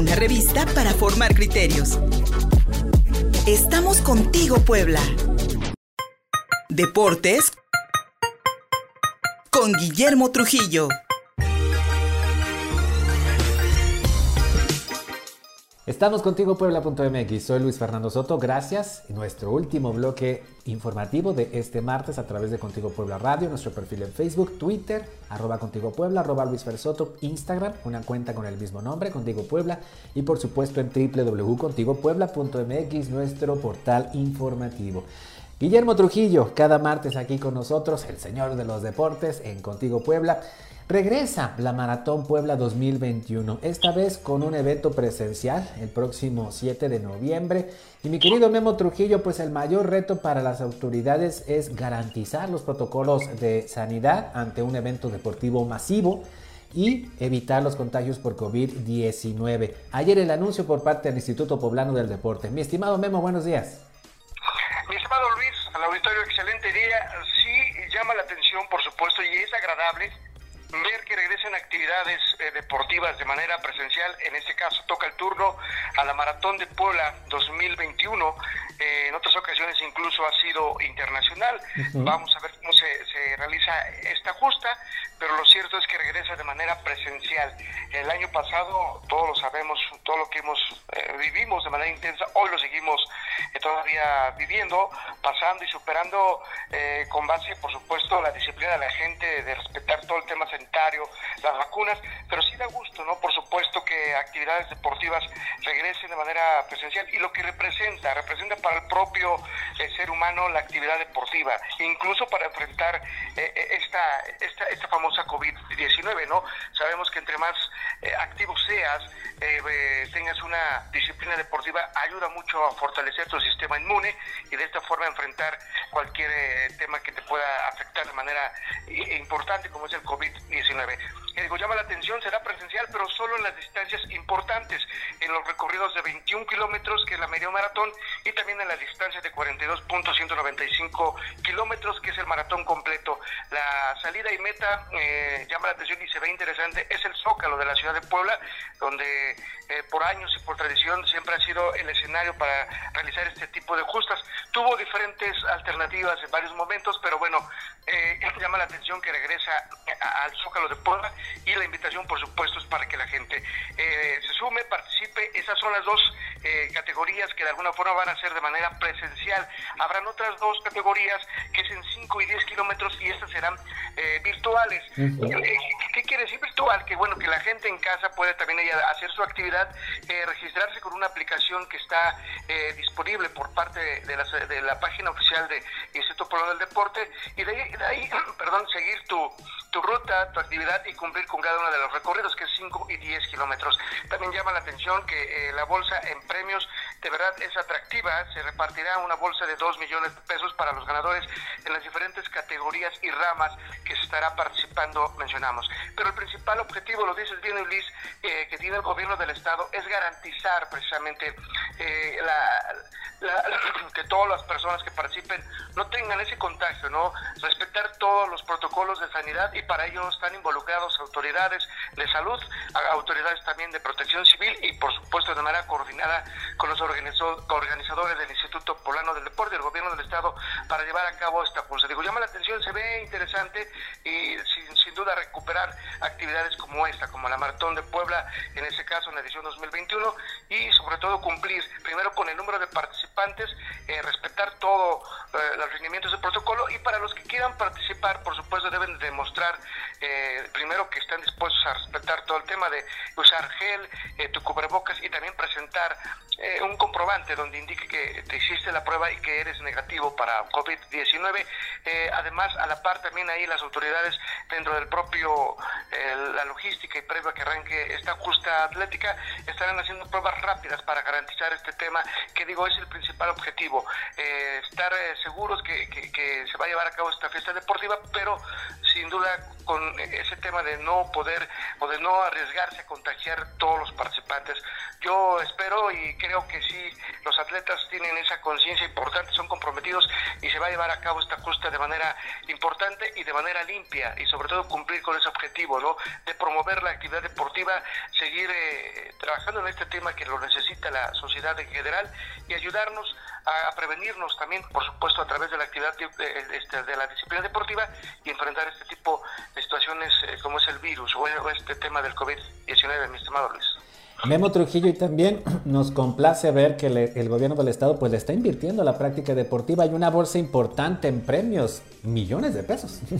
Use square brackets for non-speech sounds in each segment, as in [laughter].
una revista para formar criterios. Estamos contigo, Puebla. Deportes con Guillermo Trujillo. Estamos contigo Puebla.mx, soy Luis Fernando Soto, gracias. nuestro último bloque informativo de este martes a través de Contigo Puebla Radio, nuestro perfil en Facebook, Twitter, arroba Contigo Puebla, arroba Luis Soto, Instagram, una cuenta con el mismo nombre, Contigo Puebla, y por supuesto en www.contigopuebla.mx, nuestro portal informativo. Guillermo Trujillo, cada martes aquí con nosotros, el señor de los deportes en Contigo Puebla. Regresa la Maratón Puebla 2021, esta vez con un evento presencial el próximo 7 de noviembre. Y mi querido Memo Trujillo, pues el mayor reto para las autoridades es garantizar los protocolos de sanidad ante un evento deportivo masivo y evitar los contagios por COVID-19. Ayer el anuncio por parte del Instituto Poblano del Deporte. Mi estimado Memo, buenos días. Mi estimado Luis, al auditorio, excelente día. Sí, llama la atención, por supuesto, y es agradable ver que regresen actividades eh, deportivas de manera presencial. En este caso toca el turno a la Maratón de Puebla 2021. Eh, en otras ocasiones incluso ha sido internacional. Vamos a ver cómo se, se, realiza esta justa, pero lo cierto es que regresa de manera presencial. El año pasado, todos lo sabemos, todo lo que hemos eh, vivimos de manera intensa, hoy lo seguimos todavía viviendo, pasando y superando con base, por supuesto, la disciplina de la gente, de respetar todo el tema sanitario, las vacunas, pero sí da gusto, ¿no? Por supuesto que actividades deportivas regresen de manera presencial y lo que representa, representa para el propio eh, ser humano la actividad deportiva, incluso para enfrentar eh, eh, esta, esta, esta famosa COVID-19, ¿no? Sabemos que entre más activo seas, tengas una disciplina deportiva, ayuda mucho a fortalecer tu sistema inmune y de esta forma enfrentar cualquier tema que te pueda afectar de manera importante como es el COVID-19 llama la atención, será presencial, pero solo en las distancias importantes, en los recorridos de 21 kilómetros, que es la media maratón, y también en la distancia de 42.195 kilómetros, que es el maratón completo. La salida y meta eh, llama la atención y se ve interesante, es el Zócalo de la ciudad de Puebla, donde eh, por años y por tradición siempre ha sido el escenario para realizar este tipo de justas. Tuvo diferentes alternativas en varios momentos, pero bueno, eh, [laughs] llama la atención que regresa al Zócalo de Puebla y la invitación, por supuesto, es para que la gente eh, se sume, participe. Esas son las dos eh, categorías que de alguna forma van a ser de manera presencial. Habrán otras dos categorías que es en 5 y 10 kilómetros y estas serán eh, virtuales. ¿Qué quiere decir virtual? Que bueno, que la gente en casa puede también hacer su actividad, registrarse con una aplicación que está disponible por parte de la, de la página oficial de Instituto Poblano del Deporte y de ahí, de ahí [clears throat] perdón, seguir tu, tu ruta, tu actividad y cumplir con cada uno de los recorridos, que es 5 y 10 kilómetros. También llama la atención que eh, la bolsa en premios de verdad es atractiva. Se repartirá una bolsa de 2 millones de pesos para los ganadores en las diferentes categorías y ramas que se estará participando, mencionamos. Pero el principal objetivo, lo dices bien, Luis, eh, que tiene el gobierno del Estado es garantizar precisamente eh, que todas las personas que participen no tengan ese contagio, ¿no? Respetar todos los protocolos de sanidad y para ello están involucrados autoridades de salud, autoridades también de protección civil y por supuesto de manera coordinada con los organizadores del Instituto Polano del Deporte y el gobierno del estado para llevar a cabo esta pulsa. Digo, llama la atención, se ve interesante y sin, sin duda recuperar actividades como esta, como la Maratón de Puebla, en ese caso en la edición 2021 y sobre todo cumplir primero con el número de participantes, eh, respetar todos eh, los lineamientos del protocolo y para los que quieran participar, por supuesto, deben demostrar eh, que están dispuestos a respetar todo el tema de usar gel, eh, tu cubrebocas y también presentar eh, un comprobante donde indique que te hiciste la prueba y que eres negativo para COVID-19. Eh, además, a la par también ahí las autoridades dentro del propio, la logística y previo a que arranque esta justa atlética, estarán haciendo pruebas rápidas para garantizar este tema, que digo es el principal objetivo, estar seguros que, que se va a llevar a cabo esta fiesta deportiva, pero sin duda con ese tema de no poder o de no arriesgarse a contagiar todos los participantes. Yo espero y creo que sí, los atletas tienen esa conciencia importante, son comprometidos va a llevar a cabo esta justa de manera importante y de manera limpia y sobre todo cumplir con ese objetivo, ¿no? De promover la actividad deportiva, seguir eh, trabajando en este tema que lo necesita la sociedad en general y ayudarnos a, prevenirnos también, por supuesto, a través de la actividad de, este, la disciplina deportiva y enfrentar este tipo de situaciones eh, como es el virus o este tema del COVID-19, mi estimado Luis. Memo Trujillo, y también [clears throat] nos complace ver que el gobierno del estado pues le está invirtiendo a la práctica deportiva. Hay una bolsa importante en premios, millones de pesos. [laughs]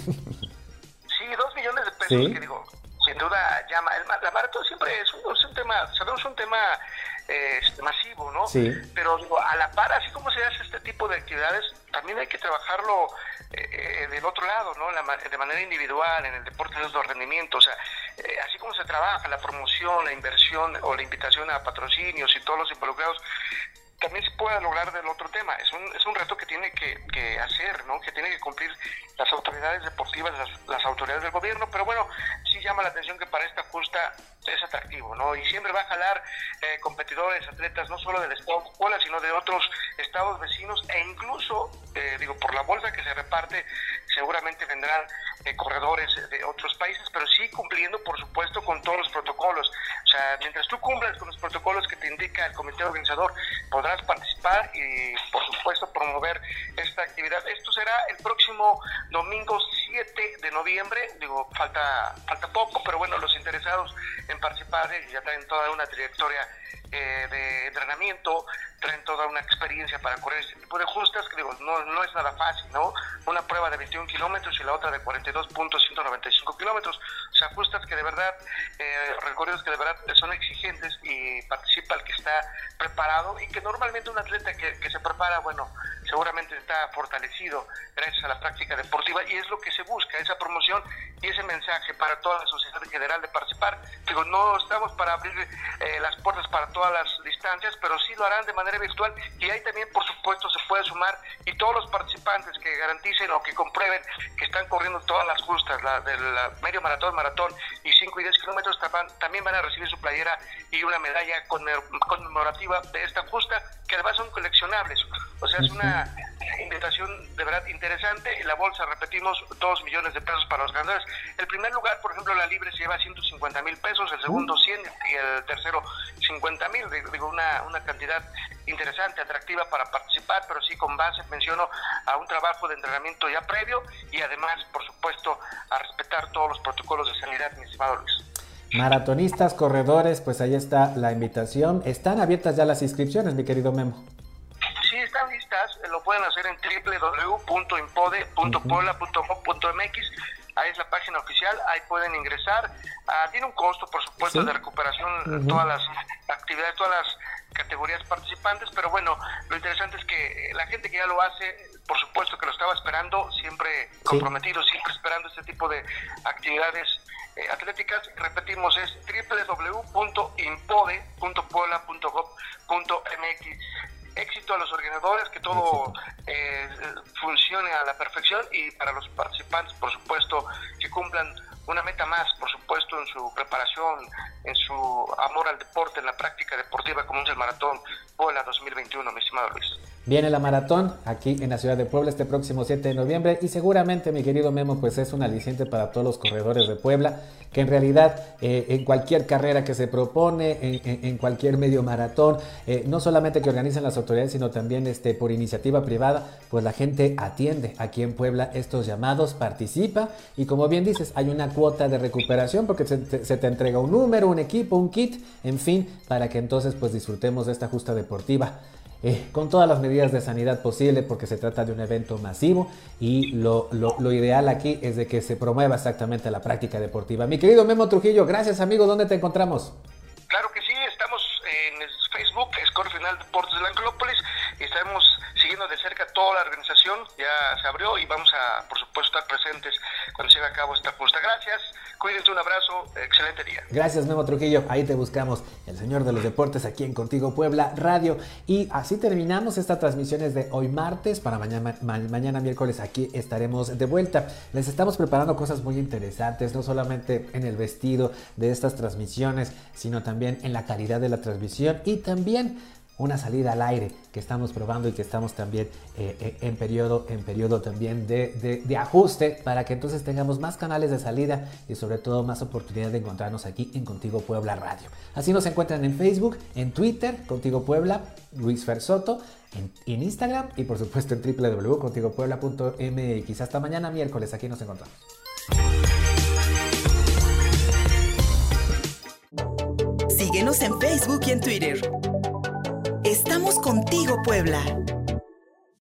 Sí, dos millones de pesos, que digo, sin duda llama. El, la maratón siempre es un, es un tema, sabemos un tema eh, masivo, ¿no? Sí. Pero digo, a la par, así como se hace este tipo de actividades, también hay que trabajarlo eh, del otro lado, ¿no? de manera individual, en el deporte de alto rendimiento, o sea, eh, así como se trabaja la promoción, la inversión o la invitación a patrocinios y todos los involucrados, también se puede lograr del otro tema. Es un, es un reto que tiene que, que hacer, ¿no? Que tiene que cumplir las autoridades deportivas, las, las, autoridades del gobierno, pero bueno, sí llama la atención que para esta justa es atractivo, ¿no? Y siempre va a jalar eh, competidores, atletas, no solo del estado de sino de otros estados vecinos e incluso, eh, digo, por la bolsa que se reparte, seguramente vendrán eh, corredores de otros países, pero sí cumpliendo, por supuesto, con todos los protocolos. O sea, mientras tú cumplas con los protocolos que te indica el comité organizador, podrás participar y, por supuesto, promover esta actividad. Esto será el próximo domingo 7 de noviembre, digo, falta, falta poco, pero bueno, los interesados en participar eh, ya traen toda una trayectoria eh, de entrenamiento, traen toda una experiencia para correr este tipo de justas, que digo, no, no es nada fácil, ¿no? Una prueba de 21 kilómetros y la otra de 42.195 kilómetros, o sea, justas que de verdad, eh, recorridos que de verdad son exigentes y participa el que está preparado y que normalmente un atleta que, que se prepara, bueno, seguramente está fortalecido gracias a la práctica deportiva y es lo que se busca, esa promoción y ese mensaje para toda la sociedad en general de participar. Digo, no estamos para abrir eh, las puertas para todas las distancias, pero sí lo harán de manera virtual y ahí también, por supuesto, se puede sumar y todos los participantes que garanticen o que comprueben que están corriendo todas las justas, la del medio maratón, maratón y 5 y 10 kilómetros, también van a recibir su playera y una medalla conmemorativa de esta justa, que además son coleccionables. O sea, es una invitación de verdad interesante. La bolsa, repetimos, 2 millones de pesos para los ganadores. El primer lugar, por ejemplo, la libre se lleva 150 mil pesos, el segundo 100 y el tercero 50 mil. Digo, una, una cantidad interesante, atractiva para participar, pero sí con base, menciono, a un trabajo de entrenamiento ya previo y además, por supuesto, a respetar todos los protocolos de sanidad, mi estimado Luis. Maratonistas, corredores, pues ahí está la invitación. Están abiertas ya las inscripciones, mi querido Memo lo pueden hacer en www.impode.puebla.gov.mx. Ahí es la página oficial, ahí pueden ingresar. Ah, tiene un costo, por supuesto, de recuperación, todas las actividades, todas las categorías participantes, pero bueno, lo interesante es que la gente que ya lo hace, por supuesto que lo estaba esperando, siempre comprometido, siempre esperando este tipo de actividades eh, atléticas. Repetimos, es www.impode.puebla.gov.mx éxito a los organizadores, que todo eh, funcione a la perfección y para los participantes, por supuesto, que cumplan una meta más, por supuesto, en su preparación, en su amor al deporte, en la práctica deportiva como es el Maratón Puebla 2021, mi estimado Luis. Viene la maratón aquí en la ciudad de Puebla este próximo 7 de noviembre y seguramente mi querido Memo pues es un aliciente para todos los corredores de Puebla que en realidad eh, en cualquier carrera que se propone, en, cualquier medio maratón, eh, no solamente que organizan las autoridades sino también este, por iniciativa privada, pues la gente atiende aquí en Puebla estos llamados, participa y como bien dices hay una cuota de recuperación porque se te, entrega un número, un equipo, un kit, en fin, para que entonces pues disfrutemos de esta justa deportiva. Eh, con todas las medidas de sanidad posible porque se trata de un evento masivo y lo, lo, ideal aquí es de que se promueva exactamente la práctica deportiva. Mi querido Memo Trujillo, gracias amigo, ¿dónde te encontramos? Claro que sí, estamos en Facebook, Score Final Deportes de la Angelópolis, y estamos siguiendo de cerca toda la organización, ya se abrió y vamos a, por supuesto, estar presentes cuando lleve a cabo esta justa. Gracias, cuídense, un abrazo, excelente día. Gracias, Memo Trujillo. Ahí te buscamos, el señor de los deportes, aquí en Contigo Puebla Radio. Y así terminamos estas transmisiones de hoy martes. Para mañana, mañana miércoles aquí estaremos de vuelta. Les estamos preparando cosas muy interesantes, no solamente en el vestido de estas transmisiones, sino también en la calidad de la transmisión y también una salida al aire que estamos probando y que estamos también eh, eh, en, periodo, en periodo también de, de, ajuste para que entonces tengamos más canales de salida y sobre todo más oportunidad de encontrarnos aquí en Contigo Puebla Radio. Así nos encuentran en Facebook, en Twitter, Contigo Puebla, Luis Fer Soto, en, en Instagram y por supuesto en www.contigopuebla.mx. Hasta mañana miércoles, aquí nos encontramos. Síguenos en Facebook y en Twitter. Contigo, Puebla.